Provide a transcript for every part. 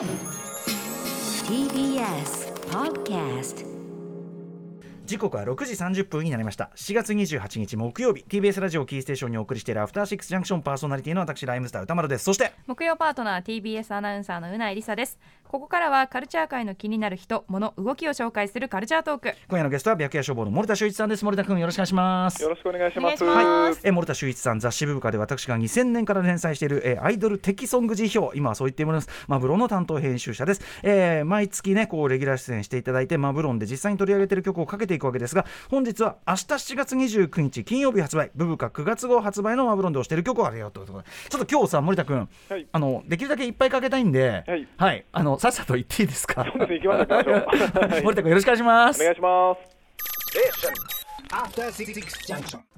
TBS Podcast 時刻は6時30分になりました。7月28日木曜日。TBS ラジオキーステーションにお送りしているアフターシックスジャンクションパーソナリティの私ライムスター歌丸です。そして木曜パートナー TBS アナウンサーのうないりさですここからはカルチャー界の気になる人物動きを紹介するカルチャートーク。今夜のゲストは白夜消防の森田修一さんです。森田君よろしくお願いします。よろしくお願いします。お願いします。え森田修一さん雑誌ブブカで私が2000年から連載している、えーアイドル的ソング辞表。今はそう言っています。マブロンの担当編集者です、えー毎月ねこうレギュラー出演していただいてマブロンで実際に取り上げている曲をかけていくわけですが本日は明日7月29日金曜日発売。ブブカ9月号発売のマブロンで推している曲をあげようということで。ちょっと今日さ森田君、はい。あのできるだけいっぱいかけたいんではい。あのさっさと言っていいですか？そうですね、行きましょう、行きましょう。はい森田君よろしくお願いします。お願いします。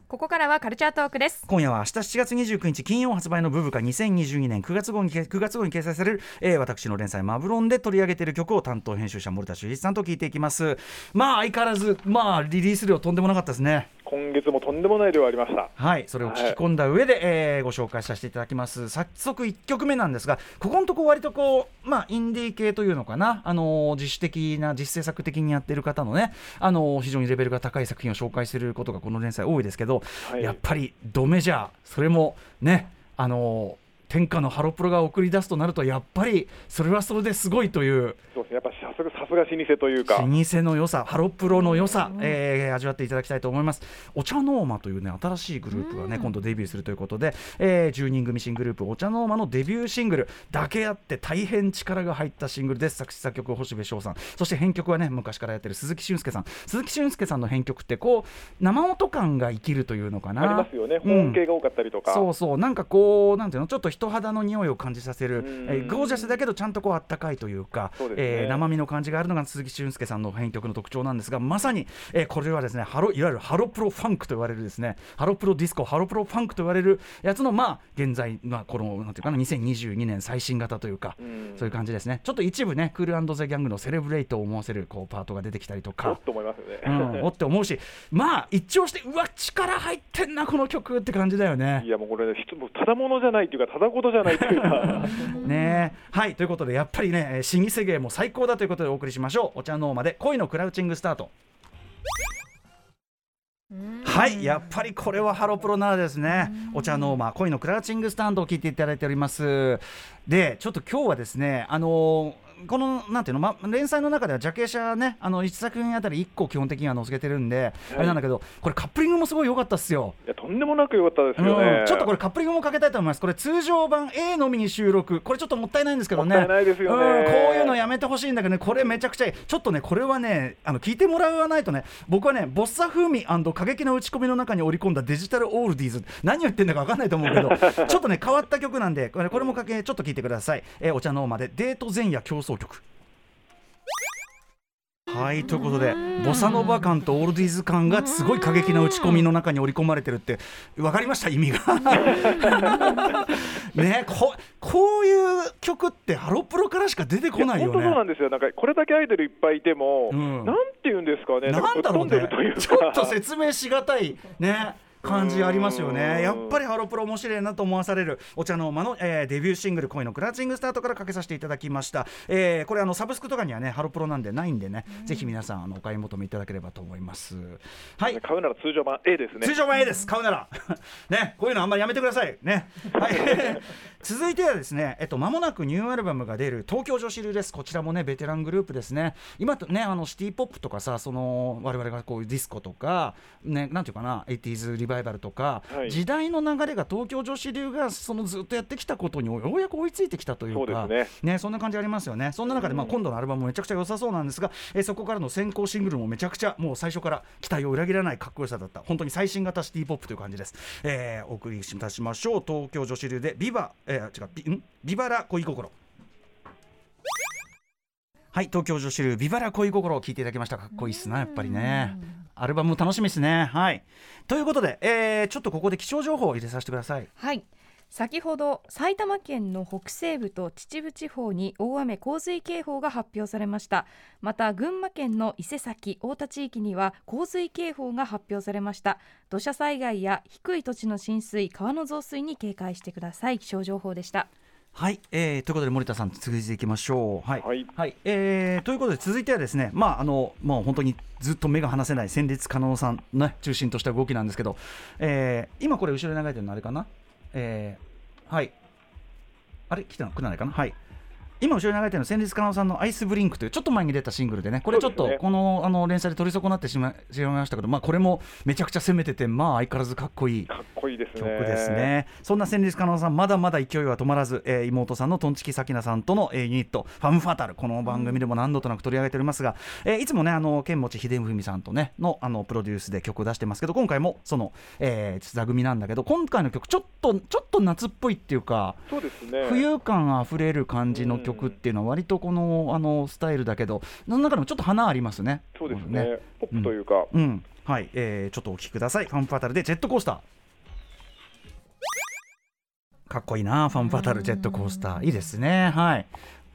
ここからはカルチャートークです。今夜は明日7月29日金曜発売のブブカ2022年9月号に9月号に掲載される、えー私の連載マブロンで取り上げている曲を担当編集者森田修一さんと聞いていきます。まあ相変わらずまあリリース量とんでもなかったですね今月もとんでもない量ありました。はいそれを聞き込んだ上で、えーご紹介させていただきます。早速1曲目なんですがここのとこ割とこうまあインディー系というのかな。あのー自主的な実制作的にやってる方のねあのー非常にレベルが高い作品を紹介することがこの連載多いですけど、はい。やっぱりドメジャーそれもねあのー天下のハロプロが送り出すとなるとやっぱりそれはそれですごいという。そうですね、やっぱさすがさすが老舗というか。老舗の良さハロプロの良さ、えー味わっていただきたいと思います。 OCHA NORMAというね新しいグループがね、今度デビューするということで、えー10人組新グループ OCHA NORMA のデビューシングル。だけあって大変力が入ったシングルです。作詞作曲星部ショウさん。そして編曲はね昔からやってる鈴木俊介さん。鈴木俊介さんの編曲ってこう生音感が生きるというのかな。ありますよね、うん。ホーン系が多かったりとか。そうそう。なんかこうなんていうのちょっと人肌の匂いを感じさせる、うん。えーゴージャスだけどちゃんとこうあったかいというかそうね。えー生身の感じがあるのが鈴木俊介さんの編曲の特徴なんですがまさに、えーこれはですねハロいわゆるハロプロファンクと言われるですねハロプロディスコハロプロファンクと言われるやつのまあ現在まあこのなんていうかな2022年最新型というか、うんそういう感じですねちょっと一部ねクールザギャングのセレブレイトを思わせるこうパートが出てきたりとおかっ。と思いますよね。うん、おって思うしまあ一聴してうわ力入ってんなこの曲って感じだよねい。やもうこれ、ね、質もただものじゃないというか、ただごとじゃないというか。ねえはいということでやっぱりねえー老舗芸も最高だということでお送りしましょう。お茶の間まで恋のクラウチングスタート。はいやっぱりこれはハロプロならですね。お茶の間恋のクラウチングスタンドを聞いていただいております。でちょっと今日はですねあのーこのなんていうの、ま、連載の中ではジャケ写ねあの1作品あたり1個基本的には載せてるんで、あれなんだけどこれカップリングもすごい良かったっすよ。いや、とんでもなく良かったですよね。うんちょっとこれカップリングもかけたいと思います。これ通常版 A のみに収録。これちょっともったいないんですけどね。もったいないですよね。うんこういうのやめてほしいんだけどね。これめちゃくちゃいい。ちょっとねこれはねあの聞いてもらわないとね僕はねボッサ風味過激な打ち込みの中に織り込んだデジタルオールディーズ。何を言ってんだか分かんないと思うけどちょっとね変わった曲なんでこれこれもかけちょっと聞いてください、えーお茶の間でデート前夜競争曲。はいということでボサノバ感とオールディーズ感がすごい過激な打ち込みの中に織り込まれてるって分かりました意味が。ねここういう曲ってハロプロからしか出てこないよ本当そうなねんですよ、なんかこれだけアイドルいっぱいいても、うん。なんていうんですかね、なんだろうね。ちょっと説明しがたい。ね感じありますようん。ねやっぱりハロプロ面白いなと思わされるお茶の間の、えーデビューシングル「恋のクラッチングスタート」からかけさせていただきました、えーこれあのサブスクとかにはねハロプロなんでないんでね、ぜひ皆さんあのお買い求めいただければと思います。はい。買うなら通常版 A ですね。通常版 A です。買うなら。ねこういうのあんまりやめてください。ね。はい 続いてはですねえっと間もなくニューアルバムが出る東京女子流です。こちらもねベテラングループですね。今とねあのシティポップとかさその我々がこういうディスコとかねなんていうかな 80s リバイバルとか、はい。時代の流れが東京女子流がそのずっとやってきたことにようやく追いついてきたというかそうですね。そんな感じありますよね。そんな中でまあ今度のアルバムもめちゃくちゃ良さそうなんですが、えーそこからの先行シングルもめちゃくちゃもう最初から期待を裏切らないかっこよさだった。本当に最新型シティポップという感じです、えーお送りいたしましょう。東京女子流でビバ、えー違うビん？ビバラ恋心。はい東京女子流ビバラ恋心を聞いていただきました。かっこいいっすなやっぱりね。アルバムも楽しみですね。はい。ということで、えーちょっとここで気象情報を入れさせてください。はい先ほど埼玉県の北西部と秩父地方に大雨洪水警報が発表されました。また群馬県の伊勢崎太田地域には洪水警報が発表されました。土砂災害や低い土地の浸水川の増水に警戒してください。気象情報でした。はい、えーということで森田さん続いていきましょう。はい、はい。えーということで続いてはですね、まああのもう本当にずっと目が離せない戦慄加納さんね中心とした動きなんですけど、えー今これ後ろに流れてるのあれかな、えーはい、あれ？来たの？来ないかな？はい。今後ろに流れてるの戦慄加納さんの「アイスブリンク」というちょっと前に出たシングルでねこれちょっとこのあの連載で取り損なってしましまいましたけど、まあ、これもめちゃくちゃ攻めててまあ相変わらずかっこいいかっこいいですね。曲ですね。そんな戦慄加納さん、まだまだ勢いは止まらず、えー妹さんのトンチキサキナさんとの、えーユニット、ファムファタル、この番組でも何度となく取り上げておりますが、えーいつもね、あの剣持秀文さんとね、のあのプロデュースで曲を出してますけど、今回もその、えー、座組なんだけど、今回の曲、ちょっと、ちょっと夏っぽいっていうか、そうですね。浮遊感あふれる感じの曲っていうのは、割とこのあのスタイルだけど、その中でもちょっと花ありますね。そうですこねの。ポップというか、うん、はい、えーちょっとお聞きください。ファンファタルでジェットコースター。かっこいいな、ファンファタルジェットコースター。いいですね。はい。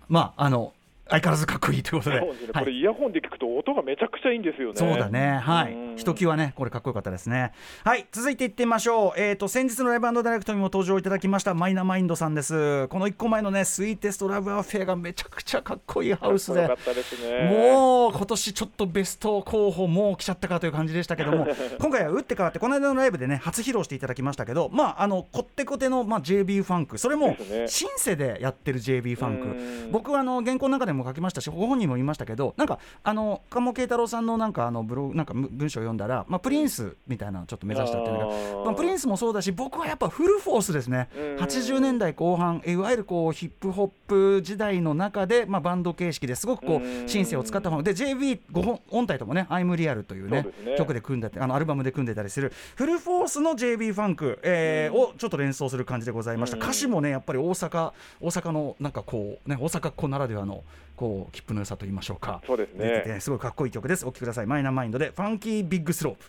まあ、あの、相変わらずかっこいいということで。はいこれイヤホンで聞くと音がめちゃくちゃいいんですよね。そうだね、はいうん、ひときわね、これかっこよかったですね。はい、続いていってみましょう。えっ、と、先日のライブダイレクトにも登場いただきました、マイナマインドさんです。この1個前のね、スイーテストラブアフェアがめちゃくちゃかっこいいハウスでですね。もう今年ちょっとベスト候補もう来ちゃったかという感じでしたけども 今回は打って変わってこの間のライブでね初披露していただきましたけどまああのこってこての、まあ、JB ファンクそれもシンセでやってる JB ファンうんク僕はあの原稿の中でも書きましたしご本人も言いましたけどなんかあの鴨慶太郎さんのなんかあのブログなんかむ文章を読んだら、まあ、プリンスみたいなのをちょっと目指したっていうのがまあ、プリンスもそうだし僕はやっぱフルフォースですね。うん。80年代後半いわゆるこうヒップホップ時代の中で、まあ、バンド形式ですごくこううん。シンセを使った方で JB5 本音体ともね「I'm Real」というねそうですね。曲で組んでてあのアルバムで組んでたりするフルフォースの JB ファンク、えーをちょっと連想する感じでございました。うん。歌詞もねやっぱり大阪大阪のなんかこうね大阪っ子ならではのこう切符の良さと言いましょうか。そうですね。すごいかっこいい曲です。お聴きください。マイナーマインドでファンキービッグスロープ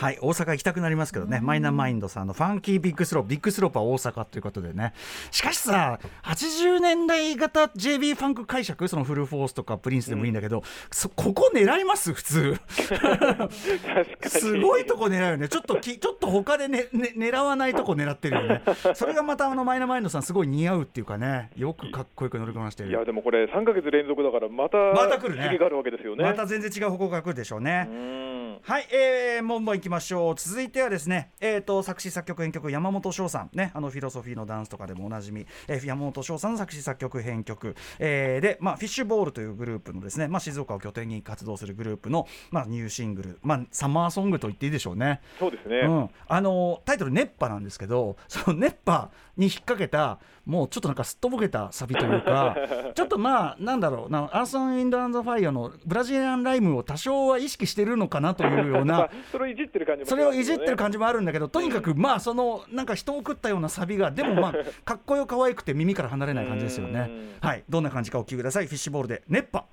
はい大阪行きたくなりますけどね。マイナーマインドさんのファンキービッグスロープビッグスロープは大阪ということでね。しかしさ80年代型 JB ファンク解釈？そのフルフォースとかプリンスでもいいんだけど、そここ狙います？普通。すごいとこ狙うよね。ちょっときちょっと他でねね狙わないとこ狙ってるよね。それがまたあのマイナーマインドさんすごい似合うっていうかね。よくかっこよく乗りこなしてる。いやでもこれ3ヶ月連続だからまたまた来るね。次があるわけですよね。また全然違う方向から来るでしょうね。うんはい、えー、もんもんいきましょう。続いてはですね、えー、と作詞作曲編曲山本翔さん。ね、あのフィロソフィーのダンスとかでもおなじみ、えー、山本翔さんの作詞作曲編曲、えーで、まあフィッシュボールというグループのですね、まあ静岡を拠点に活動するグループのまあニューシングル、まあサマーソングと言っていいでしょうね。そうですね。うん、あのタイトル「熱波」なんですけど その熱波に引っ掛けたもうちょっとなんかすっとぼけたサビというか ちょっとまあなんだろう。なアーサン・インド・アンド・ファイアのブラジリアンライムを多少は意識してるのかなというよう まあなそれをいじってる感じもそれをいじってる感じ。じもあるんだけどとにかくまあそのなんか人を食ったようなサビがでもまあ かっこよ可愛くて耳から離れない感じですよね。うん。はい。どんな感じかお聞きください。フィッシュボールで熱波。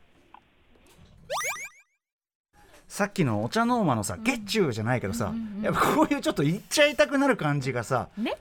さっきのお茶の間のさ、ゲッチューじゃないけどさ、やっぱこういうちょっと言っちゃいたくなる感じがさ、ねね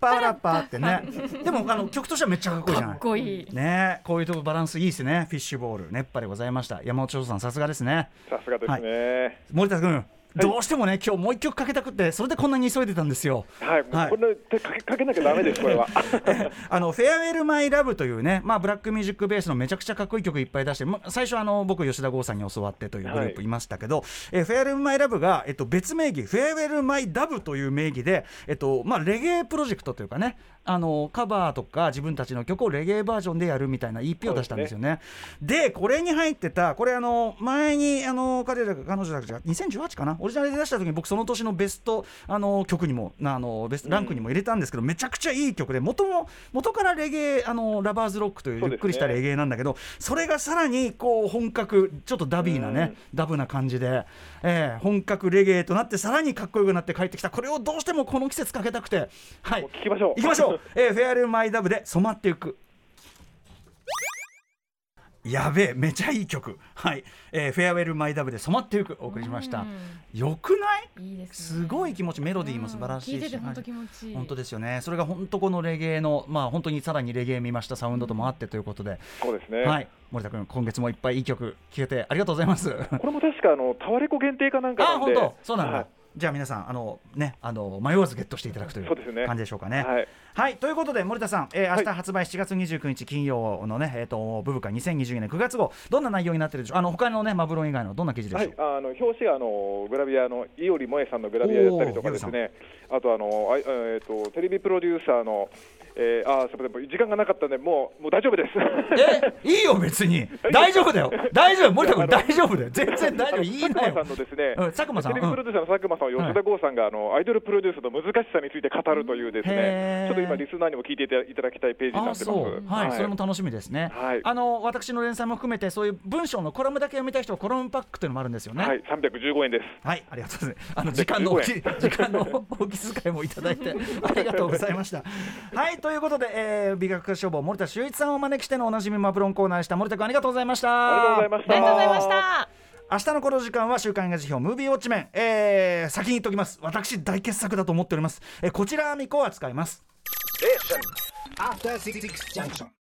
パラパーってね。でもあの曲としてはめっちゃかっこいいじゃないかっ。こいいねこういうとこバランスいいですね。フィッシュボール熱波でございました。山本翔さんさすがですね。さすがですね。森田君、どうしてもね今日もう一曲かけたくってそれでこんなに急いでたんですよ。はい、はいこれ手かけかけなきゃダメですこれは。あの「フェアウェル・マイ・ラブ」というね、まあ、ブラックミュージックベースのめちゃくちゃかっこいい曲いっぱい出して、ま最初あの僕吉田剛さんに教わってというグループいましたけど、えーフェアウェル・マイ・ラブが、えっと、別名義「フェアウェル・マイ・ダブ」という名義で、えっとまあ、レゲエプロジェクトというかねあのカバーとか自分たちの曲をレゲエバージョンでやるみたいな EP を出したんですよね。でこれに入ってたこれあの前にあの彼らが彼女たちが2018かなオリジナルで出した時に僕その年のベストあの曲にもなあのベストランクにも入れたんですけど、めちゃくちゃいい曲で元も元からレゲエあのラバーズロックというゆっくりしたレゲエなんだけどそれがさらにこう本格ちょっとダビーなね、ダブな感じで、えー本格レゲエとなってさらにかっこよくなって帰ってきた。これをどうしてもこの季節かけたくて。はい。聞きましょう。行きましょう、えーフェアルマイダブで染まっていくやべえめちゃいい曲。はい、えーフェアウェルマイダブで染まっていくお送りしました。よくない？いいですね。すごい気持ちメロディーも素晴らしいし、聞いてて本当気持ちいい。本当ですよね。それが本当このレゲエのまあ本当にさらにレゲエ見ましたサウンドともあってということで、そうですね。はい。森田君今月もいっぱいいい曲聴けてありがとうございます。これも確かあのタワレコ限定かなんかなんで。あ本当。そうなんだ。はいじゃあ皆さんあのねあの迷わずゲットしていただくという感じでしょうかね。はいはい、ということで森田さん、えー、明日はい発売7月29日金曜のね、えっ、とブブカ2022年9月号どんな内容になってるでしょう？あの他のねマブロン以外のどんな記事でしょう？はい、あの表紙があのグラビアの伊織萌さんのグラビアやったりとかですね、あとあのえー、とテレビプロデューサーの、えー、あーすみません、時間がなかったんで、もうもう大丈夫です。えいいよ別に。大丈夫だよ。大丈夫。森田君大丈夫だよ。全然大丈夫。いいな佐久間さよんのですね、うん佐久間さん。テレビプロデューサーの佐久間さん、吉田剛さんが、あのアイドルプロデュースの難しさについて語るというですね、ちょっと今リスナーにも聞いていただきたいページになあってます。はい、それも楽しみですね、はい。あの私の連載も含めてそういう文章のコラムだけ読みたい人はコラムパックというのもあるんですよね。はい、315円です。はい、ありがとうございます。あの時間の大きい時間の大き遣いもいただいてありがとうございました。はい、ということで、えー、美学消防森田修一さんをお招きしてのおなじみマプロンコーナーでした。森田君ありがとうございました。ありがとうございました。ありがとうございました。明日のこの時間は週刊映画辞表ムービーウォッチメン、えー、先に言っておきます。私大傑作だと思っております。えー、こちらみこを扱います。Junction.